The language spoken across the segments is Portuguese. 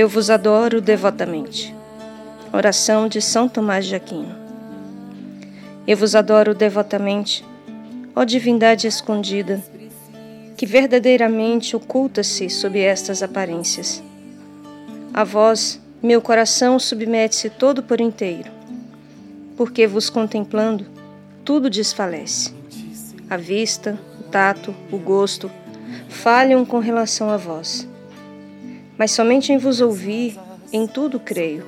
Eu vos adoro devotamente. Oração de São Tomás de Aquino. Eu vos adoro devotamente, ó divindade escondida, que verdadeiramente oculta-se sob estas aparências. A vós, meu coração submete-se todo por inteiro, porque vos contemplando, tudo desfalece. A vista, o tato, o gosto falham com relação a vós. Mas somente em vos ouvir, em tudo creio.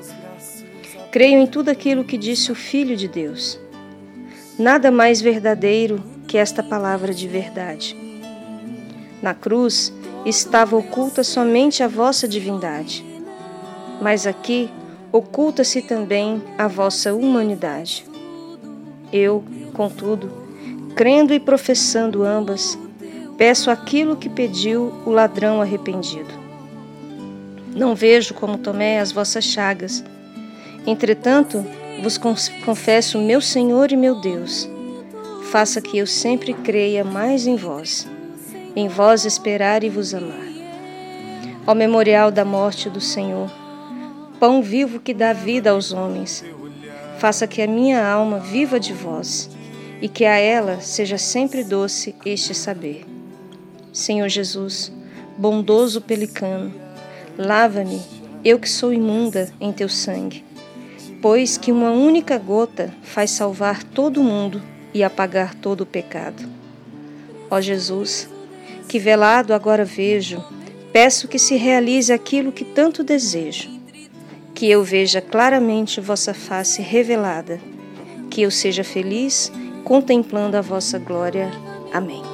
Creio em tudo aquilo que disse o Filho de Deus. Nada mais verdadeiro que esta palavra de verdade. Na cruz estava oculta somente a vossa divindade, mas aqui oculta-se também a vossa humanidade. Eu, contudo, crendo e professando ambas, peço aquilo que pediu o ladrão arrependido. Não vejo como Tomé as vossas chagas. Entretanto, vos confesso, meu Senhor e meu Deus, faça que eu sempre creia mais em vós, em vós esperar e vos amar. Ao memorial da morte do Senhor, pão vivo que dá vida aos homens, faça que a minha alma viva de vós e que a ela seja sempre doce este saber. Senhor Jesus, bondoso pelicano, lava-me, eu que sou imunda, em teu sangue, pois que uma única gota faz salvar todo o mundo e apagar todo o pecado. Ó Jesus, que velado agora vejo, peço que se realize aquilo que tanto desejo, que eu veja claramente vossa face revelada, que eu seja feliz contemplando a vossa glória. Amém.